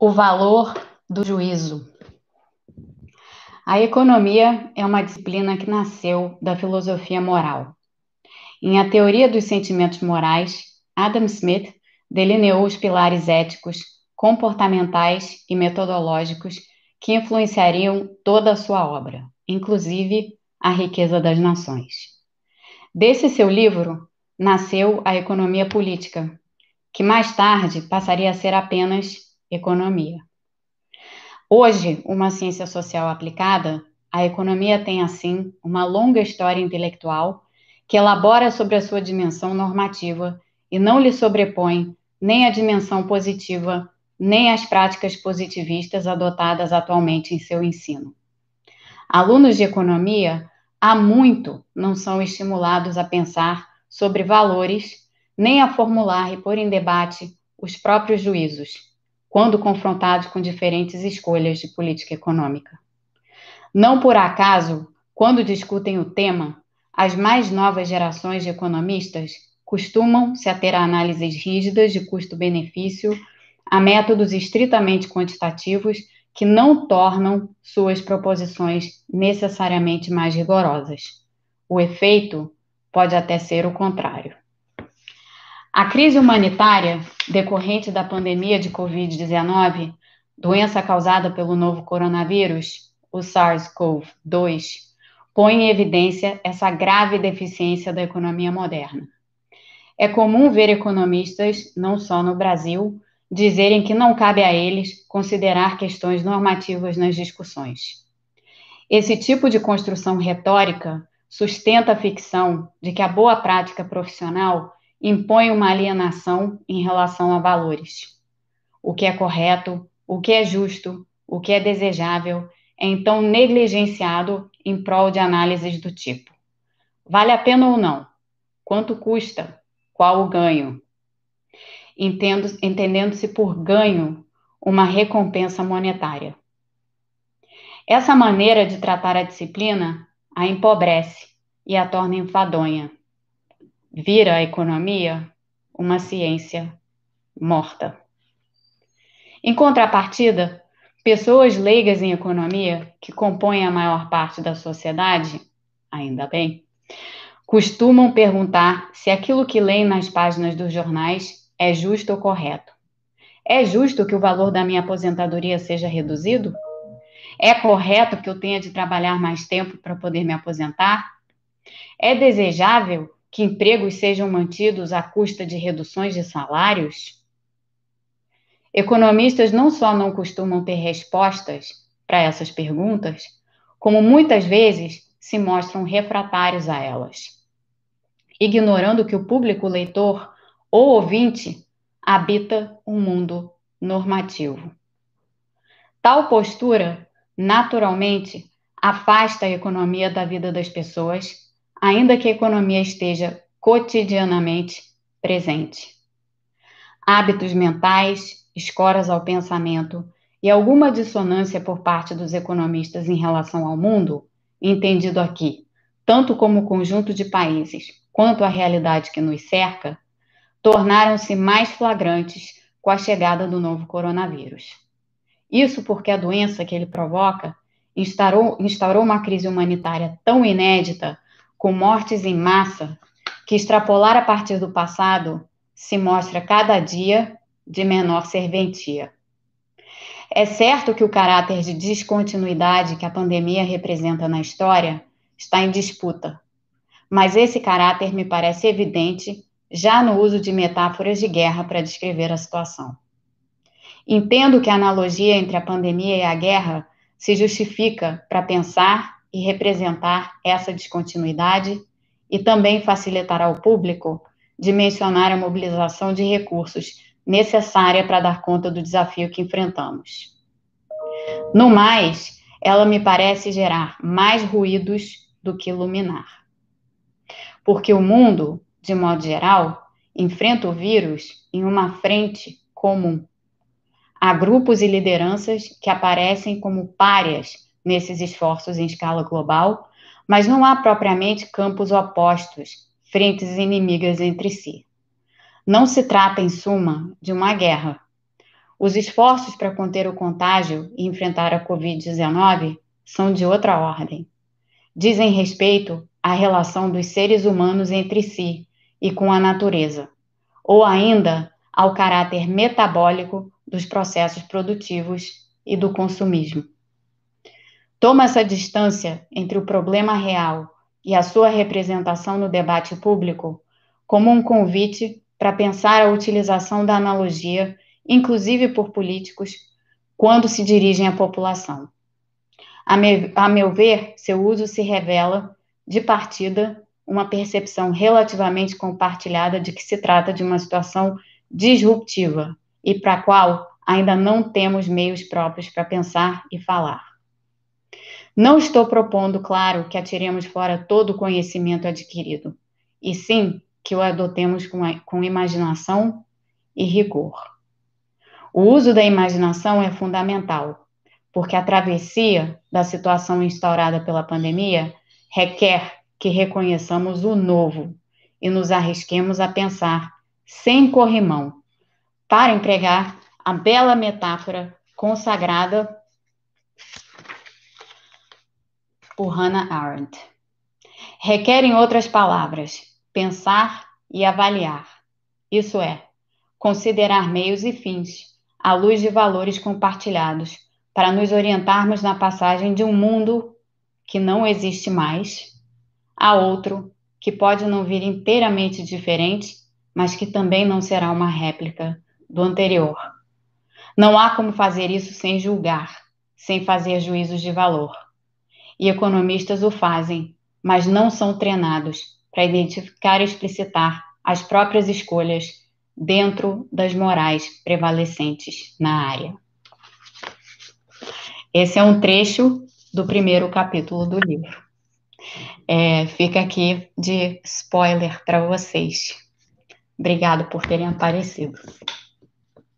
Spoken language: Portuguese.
O valor do juízo. A economia é uma disciplina que nasceu da filosofia moral. Em A Teoria dos Sentimentos Morais, Adam Smith delineou os pilares éticos, comportamentais e metodológicos que influenciariam toda a sua obra, inclusive A Riqueza das Nações. Desse seu livro nasceu a economia política, que mais tarde passaria a ser apenas economia. Hoje, uma ciência social aplicada, a economia tem, assim, uma longa história intelectual que elabora sobre a sua dimensão normativa e não lhe sobrepõe nem a dimensão positiva, nem as práticas positivistas adotadas atualmente em seu ensino. Alunos de economia há muito não são estimulados a pensar sobre valores, nem a formular e pôr em debate os próprios juízos, quando confrontados com diferentes escolhas de política econômica. Não por acaso, quando discutem o tema, as mais novas gerações de economistas costumam se ater a análises rígidas de custo-benefício, a métodos estritamente quantitativos que não tornam suas proposições necessariamente mais rigorosas. O efeito pode até ser o contrário. A crise humanitária decorrente da pandemia de Covid-19, doença causada pelo novo coronavírus, o SARS-CoV-2, põe em evidência essa grave deficiência da economia moderna. É comum ver economistas, não só no Brasil, dizerem que não cabe a eles considerar questões normativas nas discussões. Esse tipo de construção retórica sustenta a ficção de que a boa prática profissional impõe uma alienação em relação a valores. O que é correto, o que é justo, o que é desejável é então negligenciado em prol de análises do tipo: vale a pena ou não? Quanto custa? Qual o ganho? Entendendo-se por ganho uma recompensa monetária. Essa maneira de tratar a disciplina a empobrece e a torna enfadonha vira a economia uma ciência morta. Em contrapartida, pessoas leigas em economia, que compõem a maior parte da sociedade, ainda bem, costumam perguntar se aquilo que leem nas páginas dos jornais é justo ou correto. É justo que o valor da minha aposentadoria seja reduzido? É correto que eu tenha de trabalhar mais tempo para poder me aposentar? É desejável que empregos sejam mantidos à custa de reduções de salários? Economistas não só não costumam ter respostas para essas perguntas, como muitas vezes se mostram refratários a elas, ignorando que o público leitor ou ouvinte habita um mundo normativo. Tal postura, naturalmente, afasta a economia da vida das pessoas ainda que a economia esteja cotidianamente presente. Hábitos mentais, escoras ao pensamento e alguma dissonância por parte dos economistas em relação ao mundo, entendido aqui, tanto como conjunto de países quanto a realidade que nos cerca, tornaram-se mais flagrantes com a chegada do novo coronavírus. Isso porque a doença que ele provoca instaurou, instaurou uma crise humanitária tão inédita com mortes em massa, que extrapolar a partir do passado se mostra cada dia de menor serventia. É certo que o caráter de descontinuidade que a pandemia representa na história está em disputa, mas esse caráter me parece evidente já no uso de metáforas de guerra para descrever a situação. Entendo que a analogia entre a pandemia e a guerra se justifica para pensar e representar essa descontinuidade e também facilitará ao público dimensionar a mobilização de recursos necessária para dar conta do desafio que enfrentamos. No mais, ela me parece gerar mais ruídos do que iluminar. Porque o mundo, de modo geral, enfrenta o vírus em uma frente comum. Há grupos e lideranças que aparecem como párias nesses esforços em escala global, mas não há propriamente campos opostos, frentes inimigas entre si. Não se trata, em suma, de uma guerra. Os esforços para conter o contágio e enfrentar a Covid-19 são de outra ordem. Dizem respeito à relação dos seres humanos entre si e com a natureza, ou ainda ao caráter metabólico dos processos produtivos e do consumismo. Toma essa distância entre o problema real e a sua representação no debate público como um convite para pensar a utilização da analogia, inclusive por políticos, quando se dirigem à população. A, me, a meu ver, seu uso se revela, de partida, uma percepção relativamente compartilhada de que se trata de uma situação disruptiva e para a qual ainda não temos meios próprios para pensar e falar. Não estou propondo, claro, que atiremos fora todo o conhecimento adquirido, e sim que o adotemos com, com imaginação e rigor. O uso da imaginação é fundamental, porque a travessia da situação instaurada pela pandemia requer que reconheçamos o novo e nos arrisquemos a pensar sem corrimão, para empregar a bela metáfora consagrada por Hannah Arendt. Requer, em outras palavras, pensar e avaliar, isso é, considerar meios e fins, à luz de valores compartilhados, para nos orientarmos na passagem de um mundo que não existe mais a outro que pode não vir inteiramente diferente, mas que também não será uma réplica do anterior. Não há como fazer isso sem julgar, sem fazer juízos de valor. E economistas o fazem, mas não são treinados para identificar e explicitar as próprias escolhas dentro das morais prevalecentes na área. Esse é um trecho do primeiro capítulo do livro. É, fica aqui de spoiler para vocês. Obrigado por terem aparecido.